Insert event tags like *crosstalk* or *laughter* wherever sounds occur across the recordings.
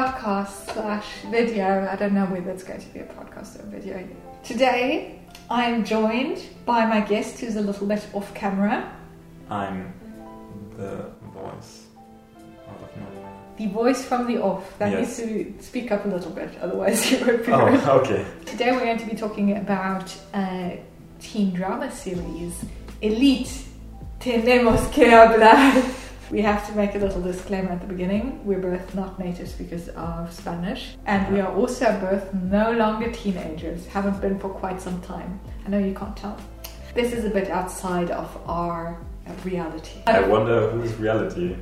podcast slash video. I don't know whether it's going to be a podcast or a video. Today, I'm joined by my guest who's a little bit off camera. I'm the voice out of nowhere. The voice from the off that Yes. needs to speak up a little bit, otherwise you won't be. Oh, okay. Today we're going to be talking about a teen drama series, Elite. Tenemos que hablar. We have to make a little disclaimer at the beginning. We're both not native speakers of Spanish, and we are also both no longer teenagers, haven't been for quite some time. I know you can't tell. This is a bit outside of our uh, reality. I wonder whose reality,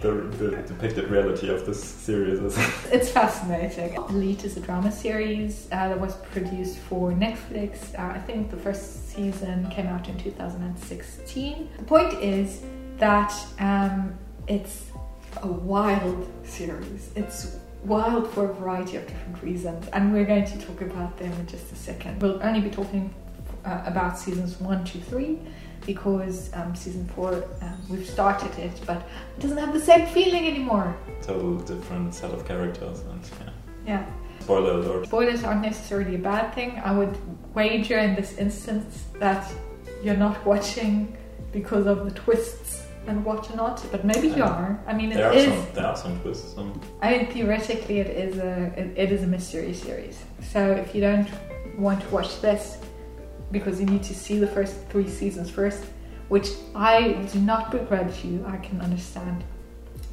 the, the depicted reality of this series is. *laughs* It's fascinating. Elite is a drama series uh, that was produced for Netflix. Uh, I think the first season came out in 2016. The point is that um, it's a wild series. It's wild for a variety of different reasons, and we're going to talk about them in just a second. We'll only be talking uh, about seasons one, two, three. Because um, season four, um, we've started it, but it doesn't have the same feeling anymore. Total different set of characters and yeah. Yeah. Spoiler alert. Spoilers aren't necessarily a bad thing. I would wager in this instance that you're not watching because of the twists and whatnot, but maybe you are. I mean, There it are some there are some twists. Some I mean, theoretically, it is a it, it is a mystery series. So if you don't want to watch this because you need to see the first three seasons first, which I do not begrudge you, I can understand.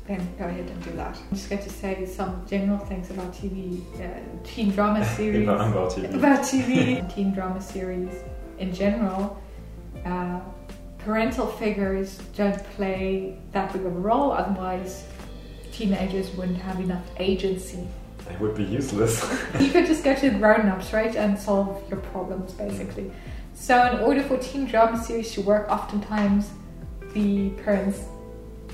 Then go ahead and do that. I'm just going to say some general things about TV, uh, teen drama *laughs* series about, about TV. about *laughs* TV teen drama series in general, uh, parental figures don't play that big of a role. Otherwise, teenagers wouldn't have enough agency. They would be useless. *laughs* You could just go to the grown-ups, right, and solve your problems basically. So, in order for teen drama series to work, oftentimes the parents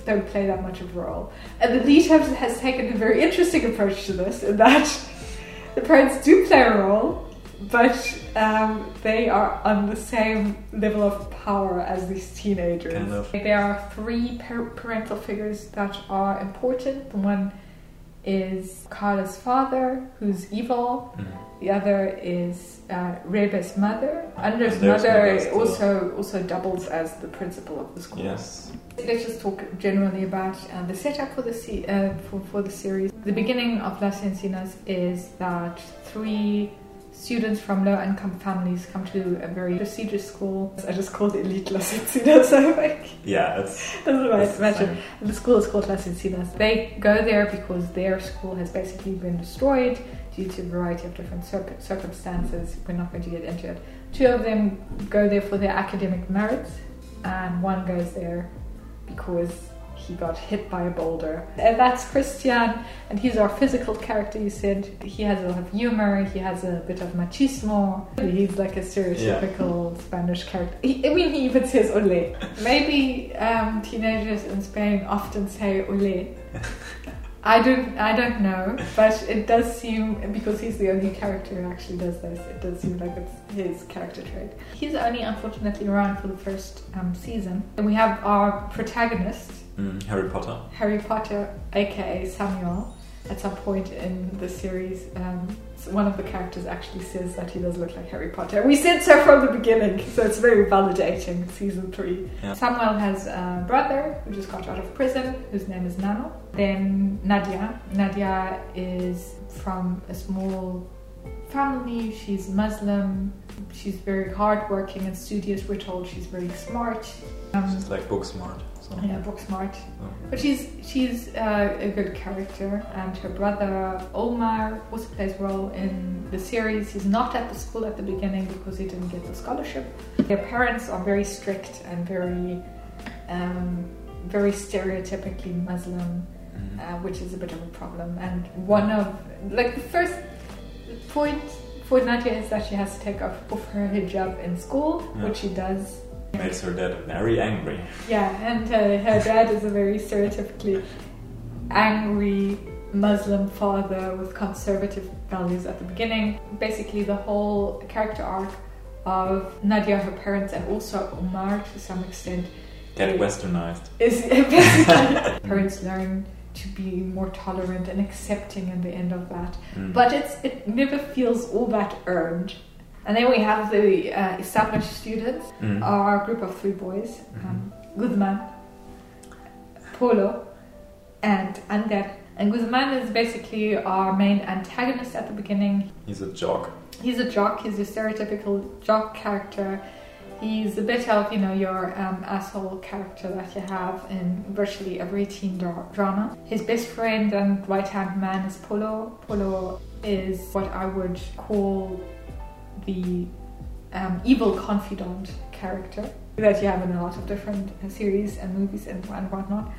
don't play that much of a role. And Elite has, has taken a very interesting approach to this, in that *laughs* the parents do play a role, but um, they are on the same level of power as these teenagers. Kind of. There are three par- parental figures that are important. The one is Carla's father, who's evil. Mm. The other is uh, Rebe's mother. Ander's There's mother also also doubles as the principal of the school. Yes. Let's just talk generally about uh, the setup for the se- uh, for, for the series. The beginning of Las Encinas is that three students from low-income families come to a very prestigious school. I just called it Elite Las *laughs* Encinas. Yeah, it's *laughs* doesn't it's matter. fine. The school is called Las Encinas. They go there because their school has basically been destroyed due to a variety of different cir- circumstances. We're not going to get into it. Two of them go there for their academic merits, and one goes there because he got hit by a boulder. And that's Christian, and he's our physical character. You said he has a lot of humor, he has a bit of machismo. He's like a stereotypical Spanish character. He, I mean, he even says ole. Maybe um, teenagers in Spain often say ole. I don't, I don't know, but it does seem because he's the only character who actually does this. It does seem like it's his character trait. He's only unfortunately around for the first um, season. And we have our protagonist, Mm, Harry Potter. Harry Potter, aka Samuel. At some point in the series, um, one of the characters actually says that he does look like Harry Potter. We said so from the beginning, so it's very validating. Season three. Yeah. Samuel has a brother who just got out of prison, whose name is Nano. Then Nadia. Nadia is from a small family. She's Muslim. She's very hardworking and studious. We're told she's very smart. Um, She's like book smart. So. yeah, book smart. so. But she's she's uh, a good character, and her brother Omar also plays a role in the series. He's not at the school at the beginning because he didn't get the scholarship. Their parents are very strict and very, um, very stereotypically Muslim, Mm. uh, which is a bit of a problem. And one of like the first point for Nadia is that she has to take off, off her hijab in school, Yeah. which she does. Makes her dad very angry. Yeah, and uh, her dad is a very stereotypically angry Muslim father with conservative values at the beginning. Basically, the whole character arc of Nadia, her parents, and also Omar to some extent Get westernized. is *laughs* basically *laughs* parents learn to be more tolerant and accepting in the end of that. Mm. But it's it never feels all that earned. And then we have the uh, established students, Mm. our group of three boys, um, Guzman, Polo, and Ander. And Guzman is basically our main antagonist at the beginning. He's a jock. He's a jock. He's a stereotypical jock character. He's a bit of you know your um, asshole character that you have in virtually every teen dra- drama. His best friend and right hand man is Polo. Polo is what I would call the um, evil confidant character that you have in a lot of different uh, series and movies and, and whatnot.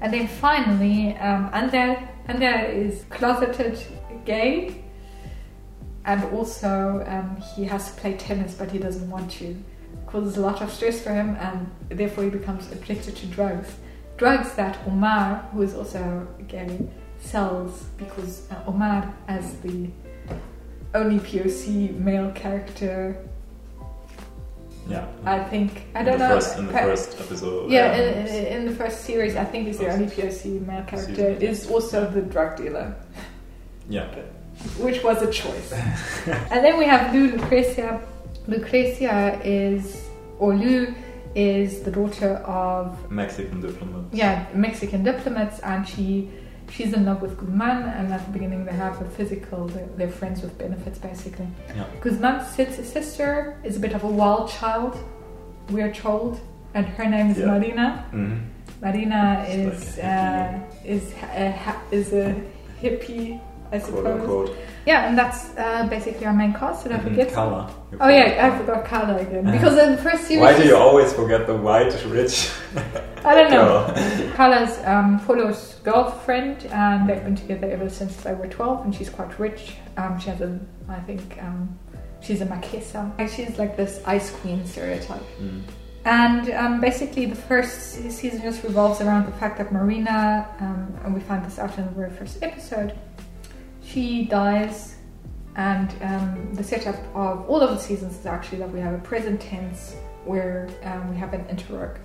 And then finally, um, Ander, Ander is closeted gay and also um, he has to play tennis but he doesn't want to causes a lot of stress for him and therefore he becomes addicted to drugs drugs that omar who is also gay sells because uh, omar as the only poc male character Yeah. i think i in don't know First, in the first episode. yeah, um, in, in, in the first series, I think he's the only POC male character. Season. Is also the drug dealer, yeah. which was a choice. and then we have Lou Lucrecia. Lucrecia is, or Lou is the daughter of Mexican diplomat. yeah Mexican diplomats, and she she's in love with Guzman. And at the beginning, they have a physical. They're, they're friends with benefits, basically. Yeah. Guzman's sister is a bit of a wild child, we're told, and her name is Yeah. Marina. Mhm. Marina It's is like uh, is a, is a hippie, I Quote unquote. Yeah, and that's uh, basically our main cast. Did I Mhm. forget? Carla. Oh yeah, I forgot forgot Carla again because in the first series, Why do you always forget the white, rich *laughs* I don't know. girl? Carla's um, Polo's girlfriend, and they've been together ever since they were twelve, and she's quite rich. Um, she has a, I think, um, she's a marquesa. Like, She's like this ice queen stereotype. Mm. And um, basically, the first season just revolves around the fact that Marina, um, and we find this out in the very first episode, she dies. And um, the setup of all of the seasons is actually that we have a present tense where um, we have an interrog-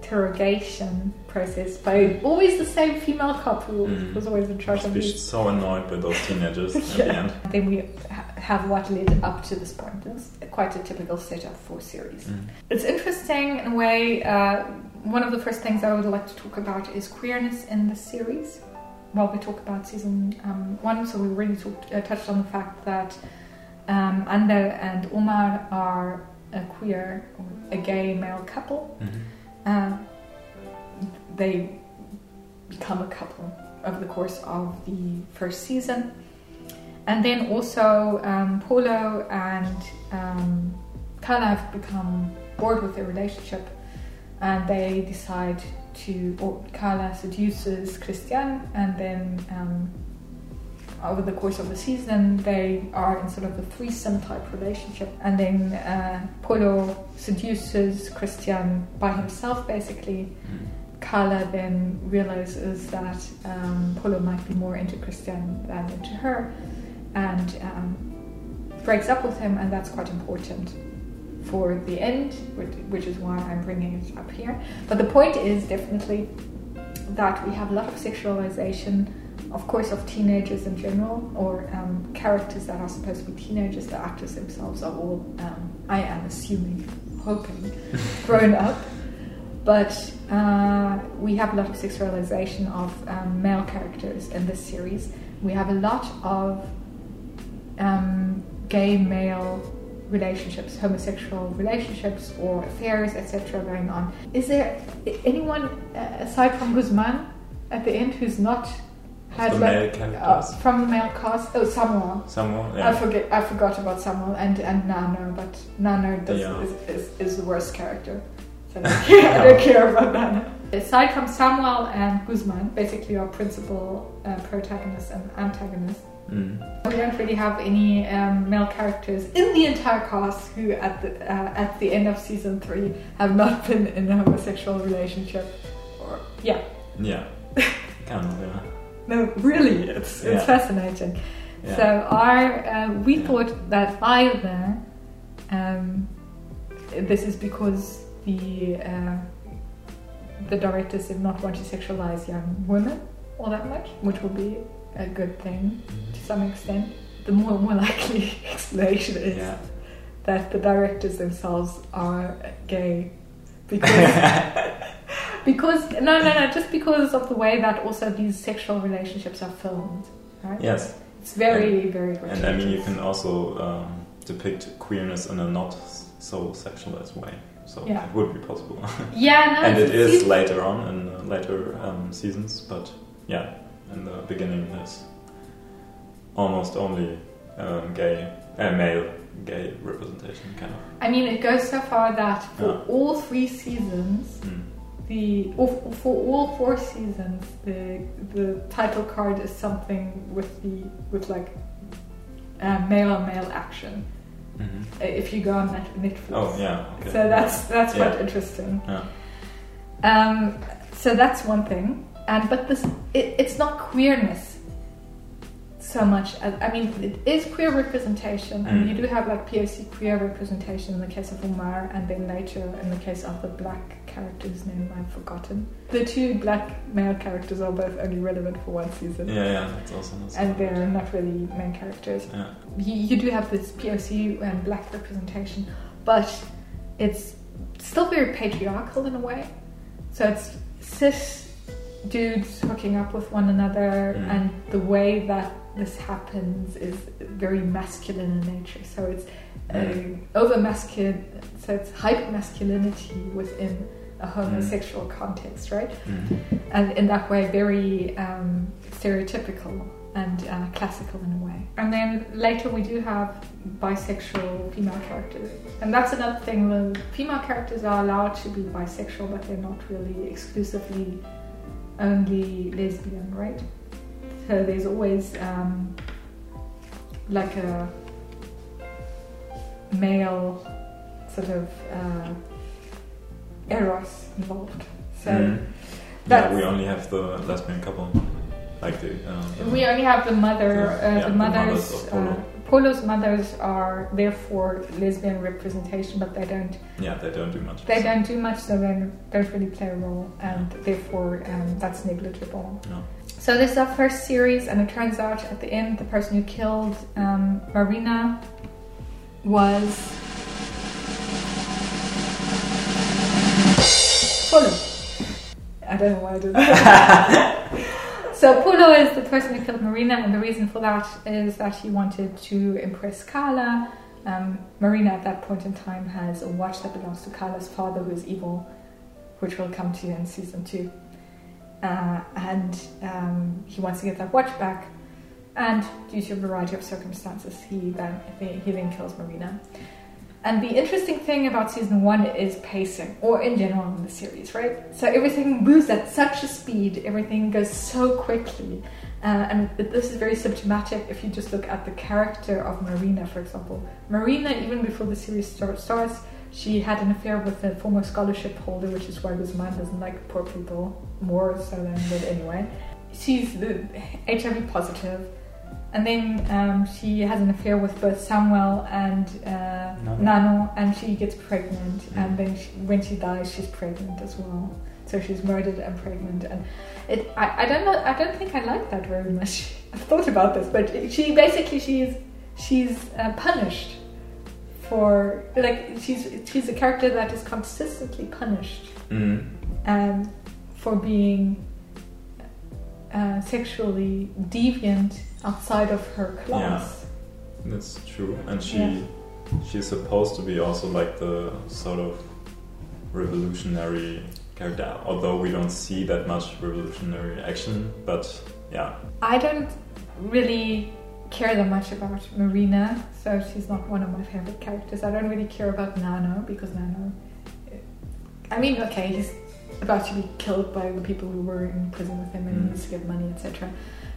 interrogation process by always the same female couple Mm. was always in charge Must of be so annoyed by those teenagers at the *laughs* end. Then we ha- have what led up to this point. It's quite a typical setup for series. Mm. It's interesting in a way. Uh, one of the first things I would like to talk about is queerness in the series. Well, we talk about season um, one, so we really talked, uh, touched on the fact that um, Ander and Omar are a queer, a gay male couple. Mhm. Uh, they become a couple over the course of the first season. And then also um, Polo and um, Carla have become bored with their relationship and they decide to, or Carla seduces Christian and then um, over the course of the season they are in sort of a threesome type relationship. And then uh, Polo seduces Christian by himself basically. Mm. Carla then realizes that um, Polo might be more into Christian than into her and um, breaks up with him, and that's quite important for the end, which, which is why I'm bringing it up here. But the point is definitely that we have a lot of sexualization, of course, of teenagers in general, or um, characters that are supposed to be teenagers. The actors themselves are all, um, I am assuming, hoping, *laughs* grown up. But uh, we have a lot of sexualization of um, male characters in this series. We have a lot of um, gay male relationships, homosexual relationships, or affairs, etc., going on. Is there anyone uh, aside from Guzman at the end who's not had The like, male uh, from the male cast? Oh, Samuel. Someone, I forget. I forgot about Samuel and and Nano, but Nano does, Yeah. is, is, is the worst character. So *laughs* I don't care, I don't care about Nano. Aside from Samuel and Guzman, basically our principal uh, protagonists and antagonists, Mm. we don't really have any um, male characters in the entire cast who, at the uh, at the end of season three, have not been in a homosexual relationship. Or yeah, Yeah. *laughs* kind of, yeah. no, really, it's it's Yeah. fascinating. Yeah. So our uh, we Yeah. thought that either um, this is because the uh, the directors did not want to sexualize young women all that much, which would be a good thing to some extent. The more more *laughs* likely explanation is Yeah. that the directors themselves are gay *laughs* because because no no no just because of the way that also these sexual relationships are filmed right Yes. it's very very And I mean, you can also um, depict queerness in a not so sexualized way. So Yeah. it would be possible. yeah no *laughs* and it's- later on in later um, seasons, but yeah, in the beginning there's almost only um, gay, uh, male gay representation, kind of. I mean it goes so far that for Yeah. all three seasons Mm. the or for all four seasons the the title card is something with the with like uh, male on male action Mhm. uh, if you go on Netflix Oh yeah. Okay. so that's that's quite interesting Yeah. Um, so that's one thing, and but this it, it's not queerness so much. As, I mean, it is queer representation, and Mm. you do have like POC queer representation in the case of Omar, and then later in the case of the black character's name I've forgotten. The two black male characters are both only relevant for one season, Yeah, yeah, that's also not so and they're not really main characters Yeah. you, you do have this POC and black representation, but it's still very patriarchal in a way. So it's cis dudes hooking up with one another, Mm. and the way that this happens is very masculine in nature. So it's Mm. over masculine, so it's hyper masculinity within a homosexual context, right? Mm. and in that way very um, stereotypical and uh, classical in a way. And then later we do have bisexual female characters, and that's another thing. The female characters are allowed to be bisexual, but they're not really exclusively only lesbian, right? So there's always um, like a male sort of uh, eros involved. So. Mm. Yeah, we only have the lesbian couple, like the. Um, We only have the mother, uh, yeah, the the mothers. Mothers of Polo. Polo's mothers are therefore lesbian representation, but they don't. yeah, they don't do much. They so- don't do much, so they don't really play a role, and therefore um, that's negligible. No. So this is our first series, and it turns out at the end, the person who killed um, Marina was Polo. I don't know why I did that. *laughs* so Polo is the person who killed Marina, and the reason for that is that he wanted to impress Carla. Um, Marina, at that point in time, has a watch that belongs to Carla's father, who is evil, which we'll come to you in season two. Uh, and um, he wants to get that watch back. And due to a variety of circumstances, he then he then kills Marina. And the interesting thing about season one is pacing, or in general in the series, right? So everything moves at such a speed, everything goes so quickly. Uh, and this is very symptomatic if you just look at the character of Marina, for example. Marina, even before the series start, starts, she had an affair with a former scholarship holder, which is why Guzman doesn't like poor people more so than but anyway. She's HIV positive. And then um, she has an affair with both Samuel and uh, Nano. Nano, and she gets pregnant. Mm. And then she, when she dies, she's pregnant as well. So she's murdered and pregnant. And it, I, I don't know. I don't think I like that very much. *laughs* I've thought about this, but she basically she's she's uh, punished for like she's she's a character that is consistently punished Mm. um, for being uh, sexually deviant outside of her class. Yeah, That's true, and she Yeah. she's supposed to be also like the sort of revolutionary character. Although we don't see that much revolutionary action, but yeah, I don't really care that much about Marina, so she's not one of my favorite characters. I don't really care about Nano because Nano. I mean, okay, he's about to be killed by the people who were in prison with him and he Mm. needs to get money, etc.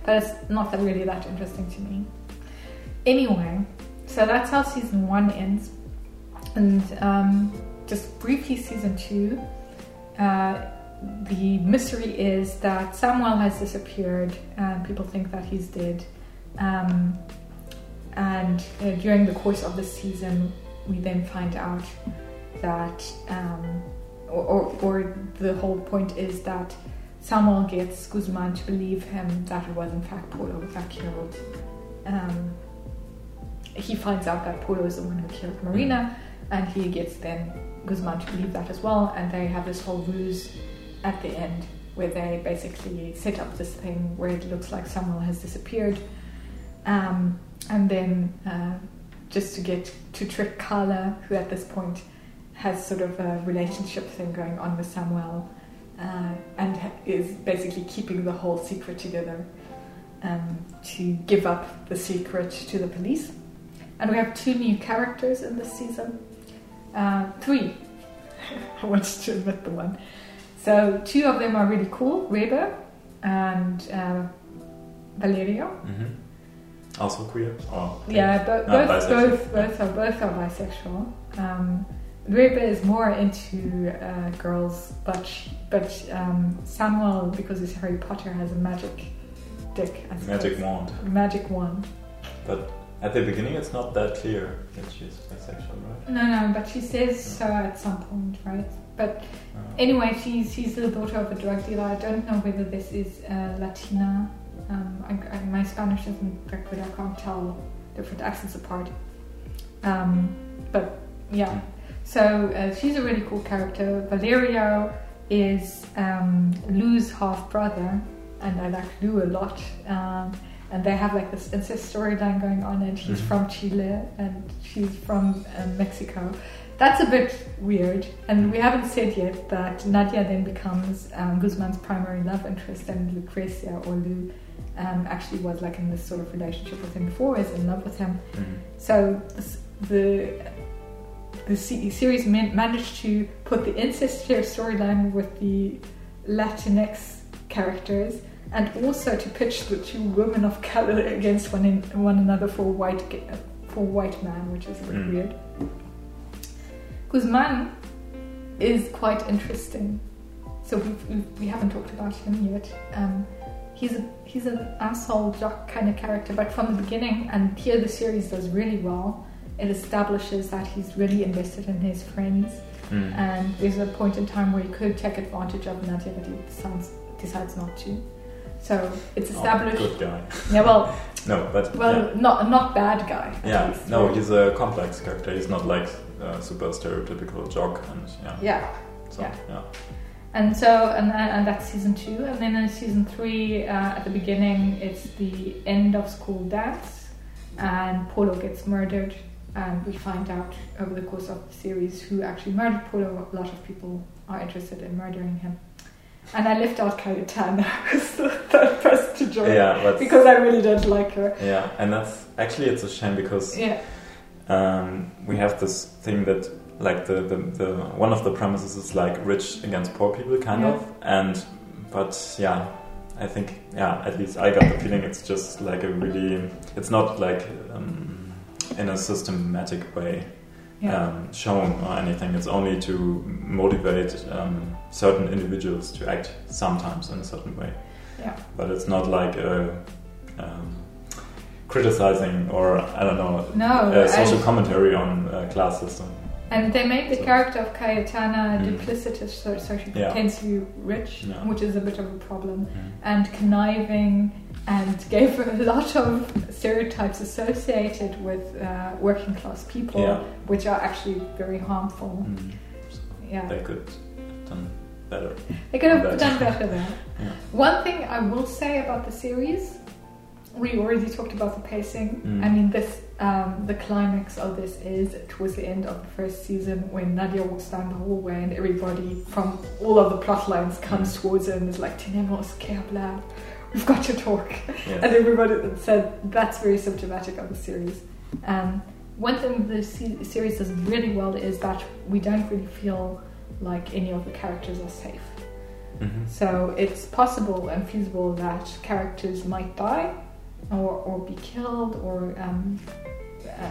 But it's not that really that interesting to me. Anyway, so that's how season one ends. And um, just briefly, season two. Uh, the mystery is that Samuel has disappeared and people think that he's dead. Um, and uh, during the course of the season, we then find out that um, or, or, the whole point is that Samuel gets Guzman to believe him that it was in fact Polo that killed. Um, he finds out that Polo is the one who killed Marina, and he gets then Guzman to believe that as well. And they have this whole ruse at the end where they basically set up this thing where it looks like Samuel has disappeared, um, and then uh, just to get to trick Carla, who at this point has sort of a relationship thing going on with Samuel uh, and is basically keeping the whole secret together um, to give up the secret to the police. And we have two new characters in this season. Uh, three. *laughs* I wanted to admit the one. So two of them are really cool, Rebe and uh, Valerio. hmm Also queer? Or Yeah, Ah, both, bisexual. both, both are both are bisexual. Um, Rebe is more into uh, girls, but but um, Samuel, because he's Harry Potter, has a magic dick. Magic wand. Magic wand. But at the beginning, it's not that clear that she's bisexual, right? No, no, but she says so at some point, right? But Uh, anyway, she's she's the daughter of a drug dealer. I don't know whether this is uh, Latina. Um, I, I, my Spanish isn't that good. I can't tell different accents apart. Um, but yeah, so uh, she's a really cool character. Valerio is um, Lou's half brother, and I like Lou a lot. Um, and they have like this incest storyline going on, and he's Mhm. from Chile and she's from um, Mexico. That's a bit weird, and we haven't said yet that Nadia then becomes um, Guzman's primary love interest, and Lucrecia or Lou um, actually was like in this sort of relationship with him before, is in love with him. mhm. So this- the the series managed to put the incest storyline with the Latinx characters, and also to pitch the two women of color against one in, one another for a white for a white man, which is a bit Mm. weird. Guzman is quite interesting. So we we we haven't talked about him yet. Um, he's a, he's an asshole jock kind of character, but from the beginning, and here the series does really well. It establishes that he's really invested in his friends, Mm. and there's a point in time where he could take advantage of Nadia, but he decides, decides not to. So it's Oh, established. good guy. yeah, well, *laughs* No, but well, yeah. not not bad guy. Yeah, least. no, he's a complex character. He's not like a super stereotypical jock, and yeah, yeah. so, yeah. yeah. And so, and, and that's season two. And then in season three, uh, at the beginning, it's the end of school dance, and Polo gets murdered. And we find out over the course of the series who actually murdered Polo. A lot of people are interested in murdering him. And I left out Cayetana *laughs* as the third person to join Yeah, because I really don't like her. yeah, and that's actually it's a shame because Yeah, um, we have this thing that like the, the, the one of the premises is like rich against poor people kind Yeah. of and but yeah i think yeah at least i got the feeling it's just like a really it's not like um, in a systematic way yeah, um, shown or anything it's only to motivate um, certain individuals to act sometimes in a certain way yeah. but it's not like a um, criticizing or i don't know No, a social I- commentary on uh, class system And they made the So- character of Cayetana Mm. duplicitous, so, so she Yeah. pretends to be rich, Yeah. which is a bit of a problem, and conniving, and gave a lot of stereotypes associated with uh, working class people, Yeah. which are actually very harmful. Mm. Yeah, They could have done better. they could have Better. done better there. Yeah. One thing I will say about the series, we already talked about the pacing. Mm. I mean, this um, the climax of this is towards the end of the first season when Nadia walks down the hallway and everybody from all of the plot lines comes Mm. towards her and is like, "Tenemos que hablar. We've got to talk." Yes. And everybody said that's very symptomatic of the series. Um, one thing the series does really well is that we don't really feel like any of the characters are safe. Mhm. So it's possible and feasible that characters might die or, or be killed or um, uh,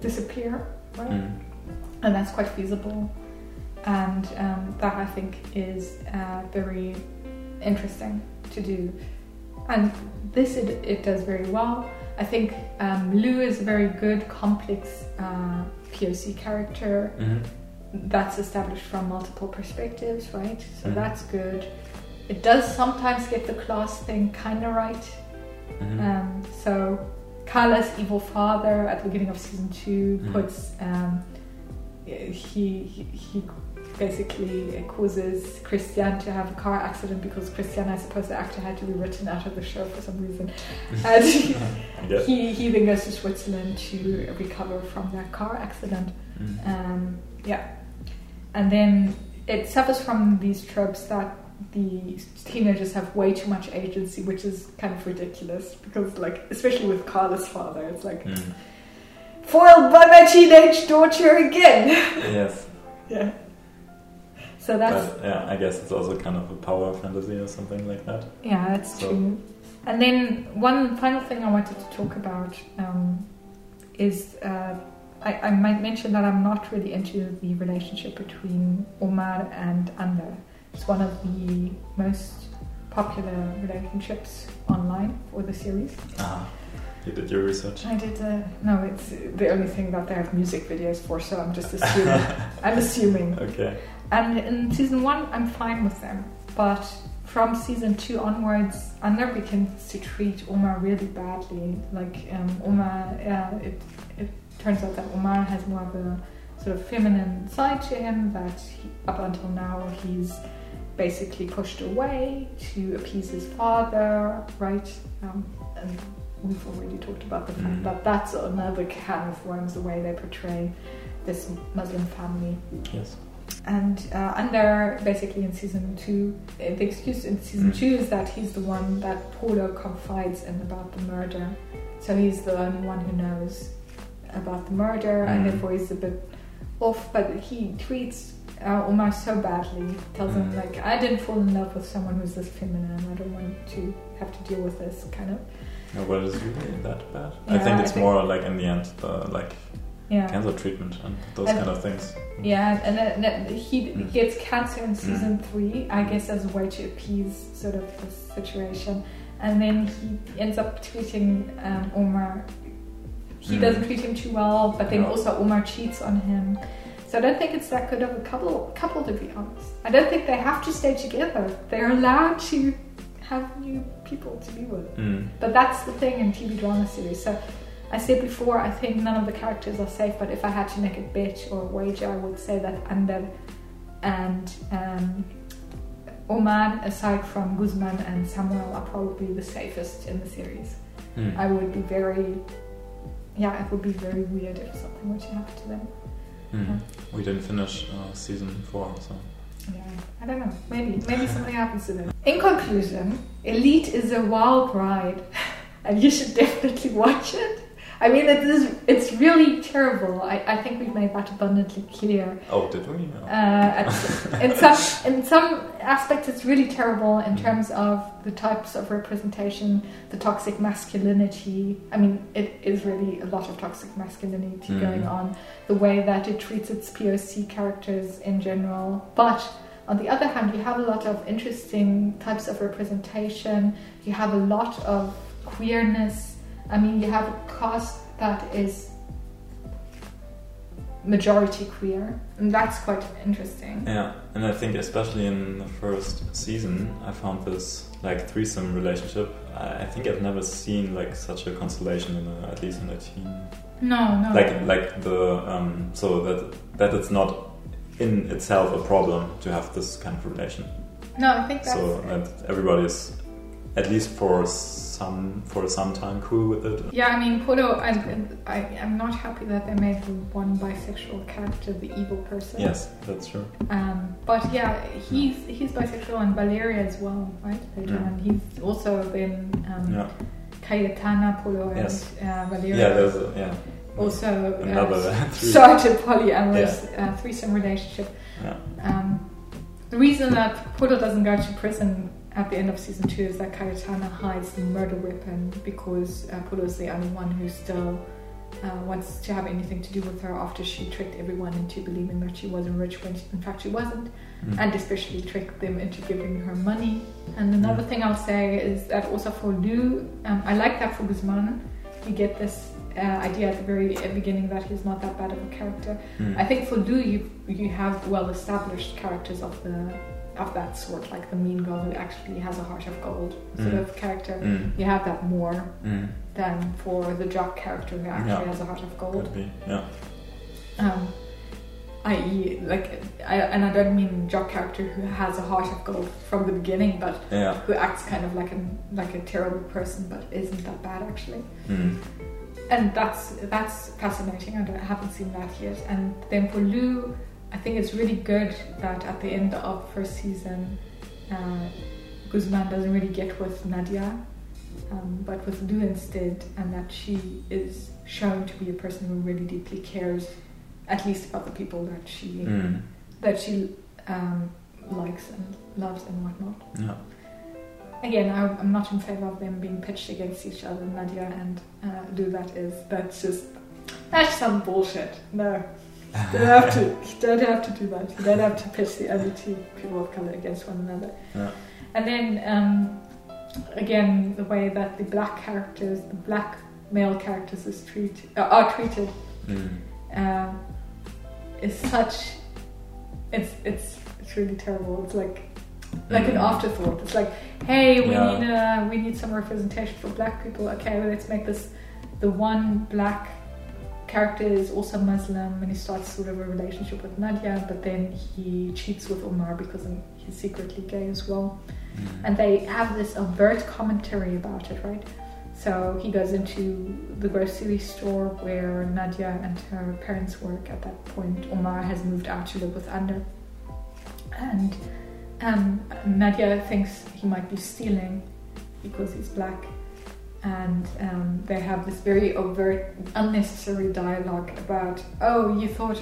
disappear, right? Mm. And that's quite feasible. And um, that I think is uh, very interesting to do. And this it, it does very well. I think um, Lou is a very good, complex uh, POC character Mhm. that's established from multiple perspectives, right? So Mhm. that's good. It does sometimes get the class thing kind of right. Mhm. Um, so Carla's evil father at the beginning of season 2 Mhm. puts um, he, he he basically it causes Christian to have a car accident because Christian, I suppose the actor had to be written out of the show for some reason, *laughs* and *laughs* he, he he then goes to Switzerland to recover from that car accident. Mm. Um, yeah, and then it suffers from these tropes that the teenagers have way too much agency, which is kind of ridiculous because, like, especially with Carla's father, it's like Mm. foiled by my teenage daughter again. *laughs* Yes. yeah. So that's But yeah, I guess it's also kind of a power fantasy or something like that. yeah, that's So- true. And then one final thing I wanted to talk about um, is uh, I, I might mention that I'm not really into the relationship between Omar and Ander. It's one of the most popular relationships online for the series. Ah, you did your research. I did. Uh, no, it's the only thing that they have music videos for, so I'm just assuming. *laughs* I'm assuming. Okay. And in season one, I'm fine with them, but from season two onwards, Ander begins to treat Omar really badly. Like um, Omar, uh, it it turns out that Omar has more of a sort of feminine side to him. That he, up until now he's basically pushed away to appease his father, right? Um, and we've already talked about the fact Mm. that that's another can of worms the way they portray this Muslim family. Yes. And uh, Ander basically in season two, the excuse in season Mm. two is that he's the one that Polo confides in about the murder. So he's the only one who knows about the murder, and Mm. therefore he's a bit off. But he treats uh, Omar so badly, tells him Mm. like, "I didn't fall in love with someone who's this feminine. I don't want to have to deal with this kind of." No, but really that bad. I Yeah, think I it's think- more like in the end, the like Yeah. cancer treatment and those And- kind of things. Yeah, and then, he Mm. gets cancer in season three, I guess, as a way to appease sort of the situation. And then he ends up treating um, Omar. He Mm. doesn't treat him too well, but then No. also Omar cheats on him. So I don't think it's that good of a couple. Couple, to be honest. I don't think they have to stay together. They're allowed to have new people to be with. Mm. But that's the thing in TV drama series. So I said before, I think none of the characters are safe. But if I had to make a bet or a wager, I would say that Ander and um, Omar, aside from Guzman and Samuel, are probably the safest in the series. Mm. I would be very, yeah, it would be very weird if something were to happen to them. Mm. We didn't finish uh, season four, so Yeah, I don't know. Maybe, maybe something happens to them. In conclusion, Elite is a wild ride, *laughs* and you should definitely watch it. I mean, it is. It's really terrible. I, I think we've made that abundantly clear. oh, did we? No. Uh, at- in some in some aspects, it's really terrible in terms of the types of representation, the toxic masculinity. I mean, it is really a lot of toxic masculinity Mhm. going on. The way that it treats its POC characters in general, but on the other hand, you have a lot of interesting types of representation. You have a lot of queerness. I mean, you have a cast that is majority queer, and that's quite interesting. Yeah, and I think especially in the first season, I found this like threesome relationship. I think I've never seen like such a constellation in a, at least in a teen. No, no. Like like the um, so that that it's not in itself a problem to have this kind of relation. no, I think that's. So that everybody is at least for some for some time cool with it. yeah, I mean, Polo, I, I, I'm not happy that they made the one bisexual character the evil person. Yes, that's true. Um, but yeah, he's he's bisexual and Valerio as well, right? Later Yeah. he's also been um, Yeah, Cayetana, Polo, and Yes. uh, Valerio. yeah. There's a, yeah also uh, another started *laughs* polyamorous uh, threesome relationship. Yeah. Um, the reason that Polo doesn't go to prison at the end of season two is that Cayetana hides the murder weapon because uh, Polo is the only one who still uh, wants to have anything to do with her after she tricked everyone into believing that she wasn't rich when she, in fact she wasn't, Mm. and especially tricked them into giving her money. And another Mm. thing I'll say is that also for Lou, um, I like that for Guzman, you get this uh, idea at the very beginning that he's not that bad of a character. Mm. I think for Lou, you you have well established characters of the of that sort, like the mean girl who actually has a heart of gold sort Mm. of character. Mm. You have that more Mm. than for the jock character who actually Yeah. has a heart of gold. Could be. Yeah. Um, i.e., like, I, and I don't mean jock character who has a heart of gold from the beginning, but Yeah. who acts kind of like a like a terrible person, but isn't that bad actually. Mm. And that's that's fascinating. I, don't, I haven't seen that yet. And then for Lou, I think it's really good that at the end of first season, uh, Guzman doesn't really get with Nadia, um, but with Lou instead, and that she is shown to be a person who really deeply cares, at least about the people that she Mm. that she um, likes and loves and whatnot. Yeah. Again, I, I'm not in favor of them being pitched against each other. Nadia and uh, Lou, that is. That's just that's some bullshit. No, don't have to. You don't have to do that. You don't have to pitch the other two people of color against one another. Yeah. And then um, again, the way that the black characters, the black male characters, is treat, uh, are treated Mm. um, is such it's it's it's really terrible. It's like like an Mm. afterthought. It's like, hey, we Yeah. need uh, we need some representation for black people. Okay, well, let's make this the one black character is also Muslim and he starts sort of a relationship with Nadia, but then he cheats with Omar because he's secretly gay as well. Mm. And they have this overt commentary about it, right? So he goes into the grocery store where Nadia and her parents work at that point. Omar has moved out to live with Ander. And um, Nadia thinks he might be stealing because he's black. And um, they have this very overt, unnecessary dialogue about, oh, you thought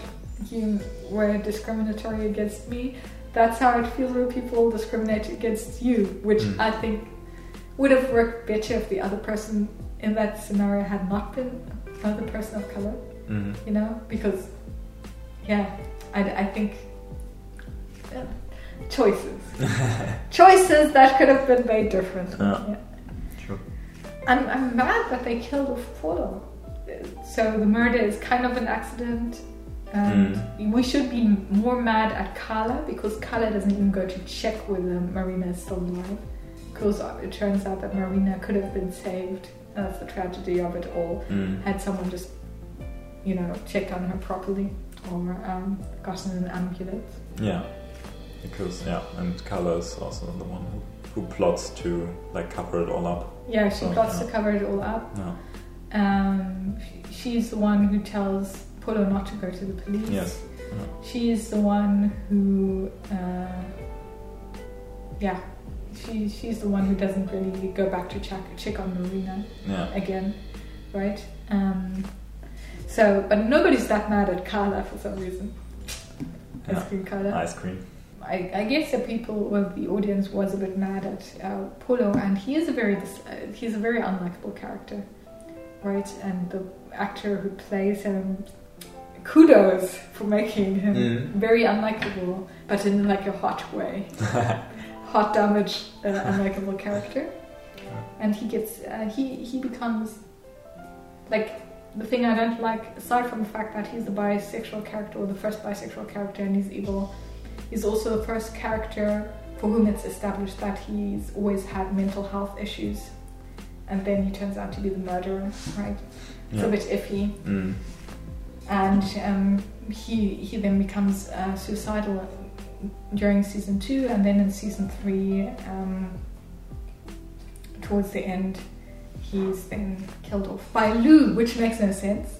you were discriminatory against me? That's how it feels when people discriminate against you, which Mm. I think would have worked better if the other person in that scenario had not been another person of color, Mm. you know? Because, yeah, I, I think uh, choices. *laughs* choices that could have been made different. Yeah. I'm, I'm mad that they killed a Polo. So the murder is kind of an accident. And we should be more mad at Carla because Carla doesn't even go to check whether Marina is still alive. Because it turns out that Marina could have been saved. That's the tragedy of it all. Mm. Had someone just, you know, checked on her properly or um, gotten an ambulance. Yeah. Because yeah, and Carla is also the one who, who plots to like cover it all up. Yeah, she So, plots yeah. to cover it all up. Yeah. Um, sh- she's the one who tells Polo not to go to the police. Yes. She's the one who, uh, yeah, she she's the one who doesn't really go back to check check on Marina Yeah. again, right? Um, so, but nobody's that mad at Carla for some reason. Yeah. Ice cream Carla. Ice cream. I, I guess the people, well, the audience was a bit mad at uh, Polo, and he is a very uh, he's a very unlikable character, right? And the actor who plays him, kudos for making him Mm. very unlikable, but in like a hot way, *laughs* hot damage, uh, unlikable character. And he gets uh, he he becomes like the thing I don't like, aside from the fact that he's the bisexual character or the first bisexual character and he's evil, he's also the first character for whom it's established that he's always had mental health issues. And then he turns out to be the murderer, right? It's a bit iffy. Mm. And um, he, he then becomes uh, suicidal during season two, and then in season three, um, towards the end, he's then killed off by Lou, which makes no sense.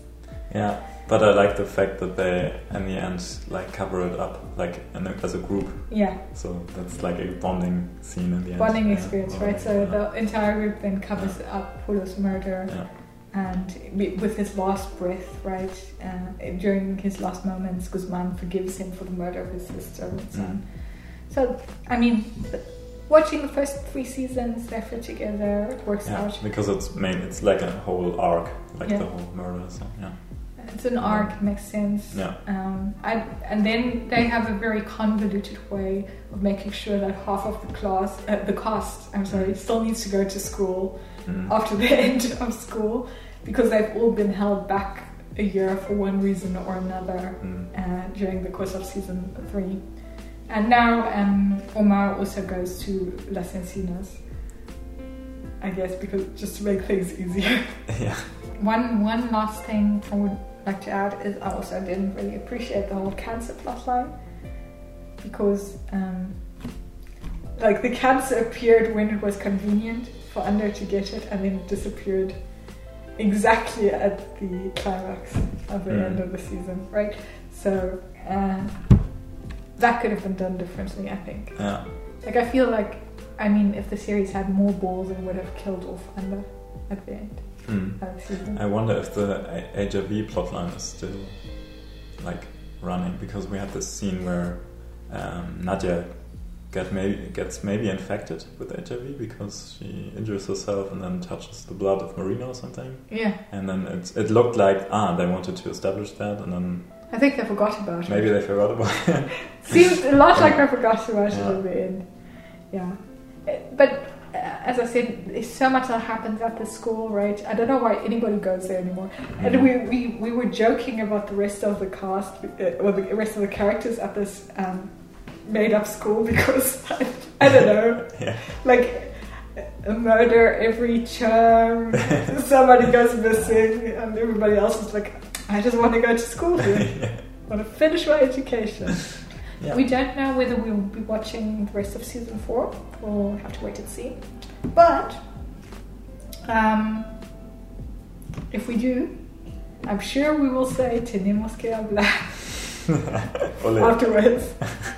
Yeah. But I like the fact that they, in the end, like cover it up, like in a, as a group. Yeah, So that's like a bonding scene in the end. bonding Yeah. experience, right? So yeah. the entire group then covers up Polo's murder. Yeah. and with his last breath, right, uh, during his last moments, Guzman forgives him for the murder of his sister and so on. So, I mean, watching the first three seasons, they fit together, it works Yeah, out. because it's main. It's like a whole arc, like Yeah. the whole murder. So yeah, It's an arc, it makes sense. yeah, Um, I, and then they have a very convoluted way of making sure that half of the class, uh, the cast, I'm sorry, still needs to go to school Mm. after the *laughs* end of school. because they've all been held back a year for one reason or another Mm. uh, during the course of season three. And now um, Omar also goes to Las Encinas, I guess, because just to make things *laughs* easier. yeah. One one last thing I would like to add is I also didn't really appreciate the whole cancer plotline because um, like the cancer appeared when it was convenient for Ander to get it and then it disappeared exactly at the climax of the Mm. end of the season, right? So uh, that could have been done differently, I think. Yeah. Like I feel like I mean if the series had more balls it would have killed off Ander at the end Mm. of the season. I wonder if the A- HIV plotline is still like running because we had this scene where um, Nadia get maybe gets maybe infected with HIV because she injures herself and then touches the blood of Marina or something, Yeah, and then it it looked like ah they wanted to establish that, and then I think they forgot about maybe it. Maybe they forgot about it. Seems a lot *laughs* like they forgot about it Yeah. at the end. Yeah, but as I said, there's so much that happens at the school, right? I don't know why anybody goes there anymore. And Mm. we, we we were joking about the rest of the cast, uh, or the rest of the characters at this um, made up school *laughs* because I, I don't know, *laughs* yeah. like a murder every term, *laughs* somebody goes missing, and everybody else is like, I just want to go to school. I want to finish my education. Yeah. We don't know whether we will be watching the rest of season four. We'll have to wait and see. But um, if we do, I'm sure we will say tenemos que hablar *laughs* afterwards. *laughs*